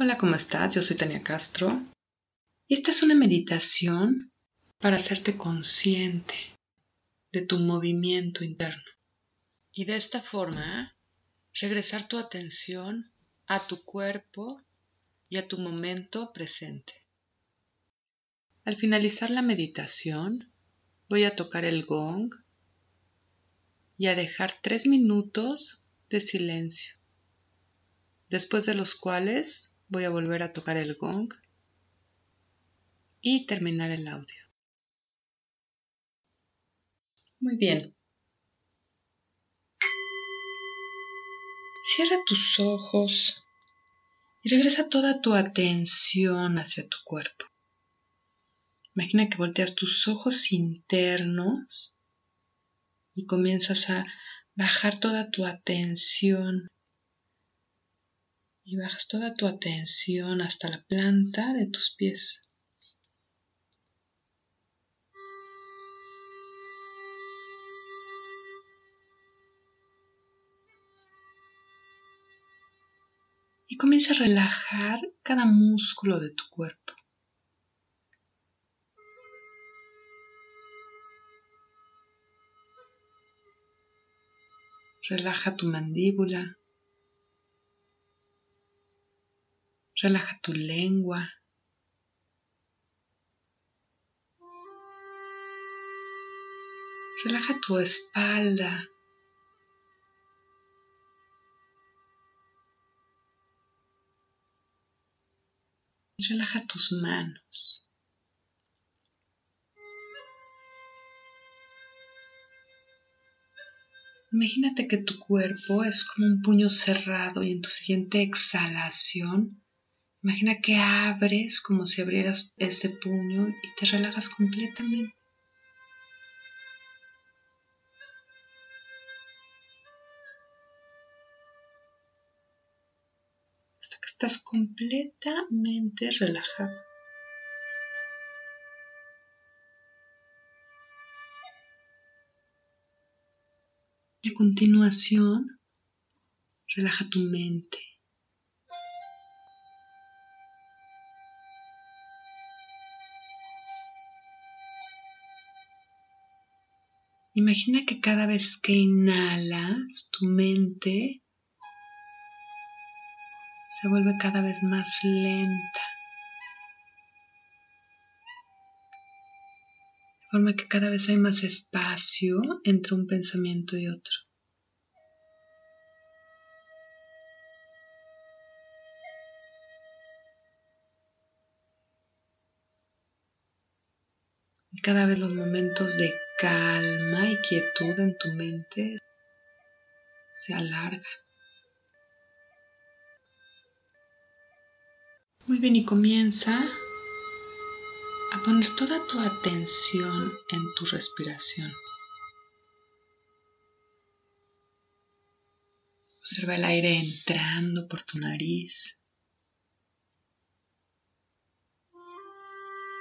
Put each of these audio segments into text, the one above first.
Hola, ¿cómo estás? Yo soy Tania Castro. Y esta es una meditación para hacerte consciente de tu movimiento interno. Y de esta forma, regresar tu atención a tu cuerpo y a tu momento presente. Al finalizar la meditación, voy a tocar el gong y a dejar tres minutos de silencio, después de los cuales voy a volver a tocar el gong y terminar el audio. Muy bien. Cierra tus ojos y regresa toda tu atención hacia tu cuerpo. Imagina que volteas tus ojos internos y comienzas a bajar toda tu atención y bajas toda tu atención hasta la planta de tus pies. Y comienza a relajar cada músculo de tu cuerpo. Relaja tu mandíbula. Relaja tu lengua. Relaja tu espalda. Relaja tus manos. Imagínate que tu cuerpo es como un puño cerrado y en tu siguiente exhalación Imagina que abres como si abrieras ese puño y te relajas completamente. Hasta que estás completamente relajado. A continuación, relaja tu mente. Imagina que cada vez que inhalas, tu mente se vuelve cada vez más lenta. De forma que cada vez hay más espacio entre un pensamiento y otro. Y cada vez los momentos de calma y quietud en tu mente se alarga. Muy bien, y comienza a poner toda tu atención en tu respiración. Observa el aire entrando por tu nariz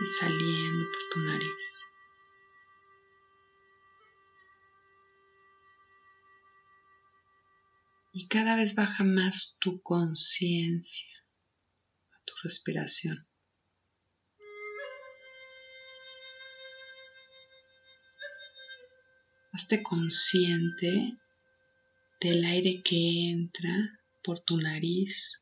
y saliendo por tu nariz. Y cada vez baja más tu conciencia a tu respiración. Hazte consciente del aire que entra por tu nariz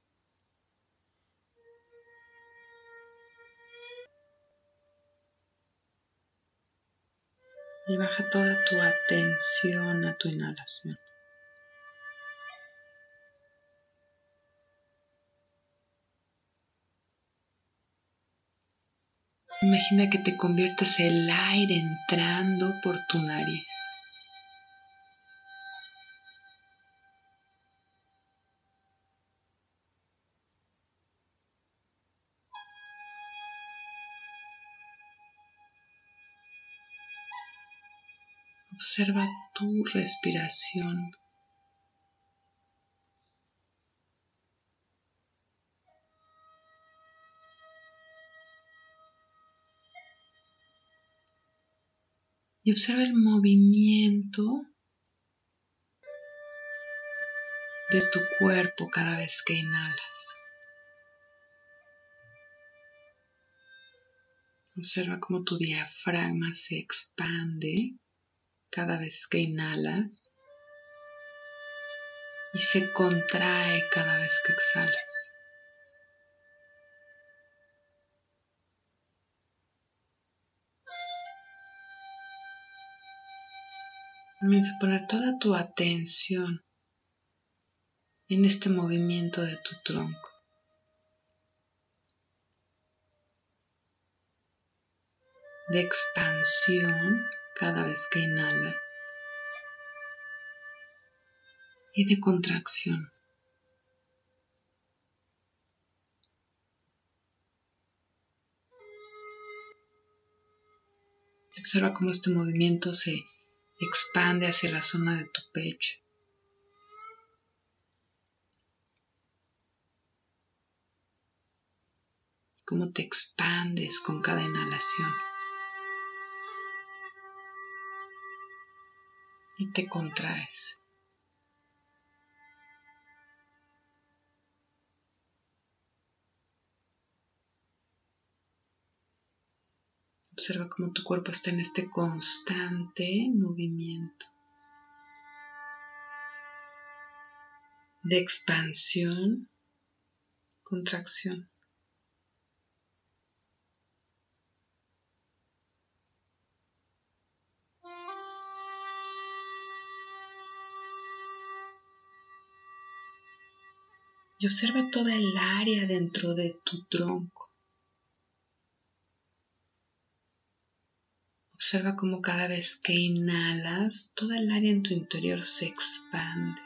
y baja toda tu atención a tu inhalación. Imagina que te conviertes el aire entrando por tu nariz. Observa tu respiración. observa el movimiento de tu cuerpo cada vez que inhalas. Observa cómo tu diafragma se expande cada vez que inhalas y se contrae cada vez que exhalas. Comienza a poner toda tu atención en este movimiento de tu tronco. De expansión cada vez que inhala y de contracción. Observa cómo este movimiento se expande hacia la zona de tu pecho. Cómo te expandes con cada inhalación. Y te contraes. Observa cómo tu cuerpo está en este constante movimiento de expansión, contracción. Y observa toda el área dentro de tu tronco. Observa cómo cada vez que inhalas, toda el área en tu interior se expande.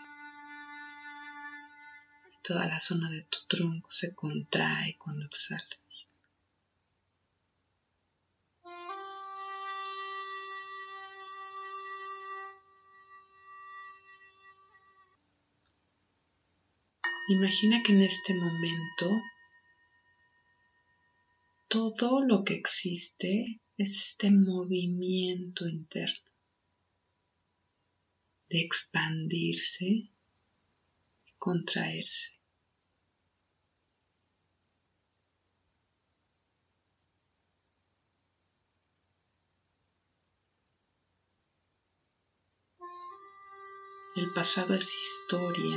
Toda la zona de tu tronco se contrae cuando exhalas. Imagina que en este momento todo lo que existe es este movimiento interno de expandirse y contraerse. El pasado es historia.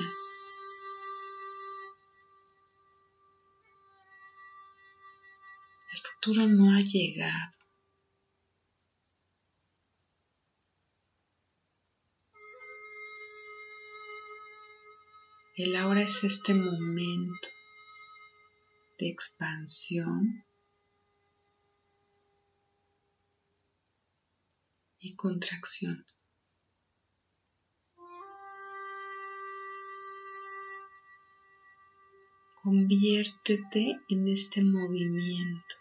El futuro no ha llegado. El ahora es este momento de expansión y contracción. Conviértete en este movimiento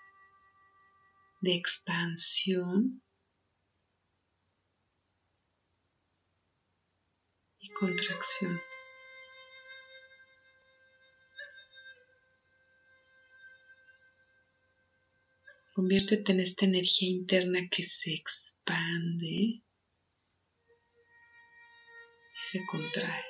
de expansión y contracción. Conviértete en esta energía interna que se expande y se contrae.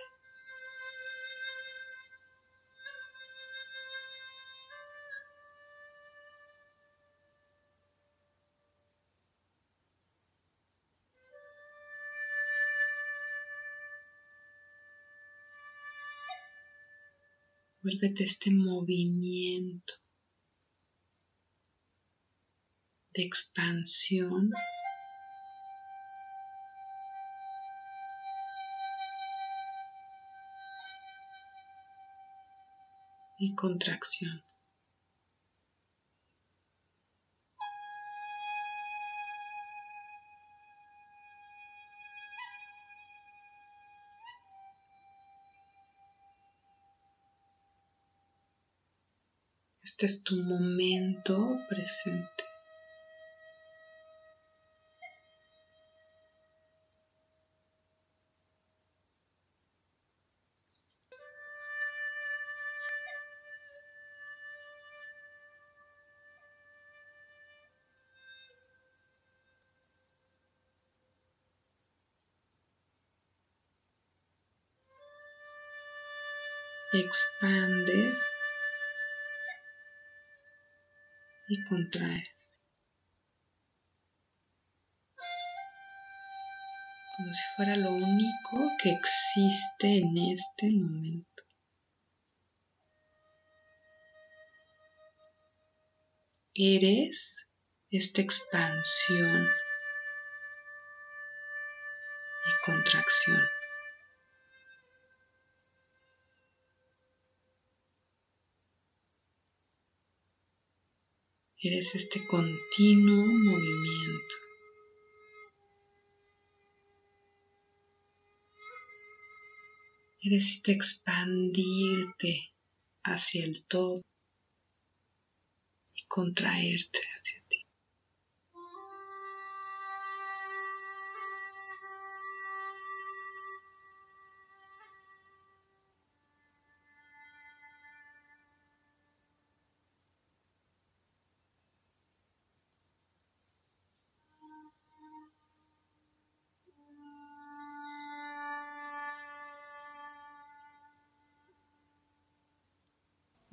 Vuélvete este movimiento de expansión y contracción. Este es tu momento presente. expandes y contraes. Como si fuera lo único que existe en este momento. Eres esta expansión y contracción. Eres este continuo movimiento. Eres este expandirte hacia el todo y contraerte hacia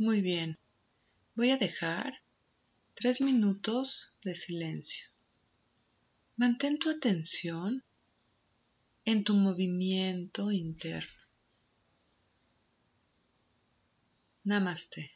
Muy bien, voy a dejar tres minutos de silencio. Mantén tu atención en tu movimiento interno. Namaste.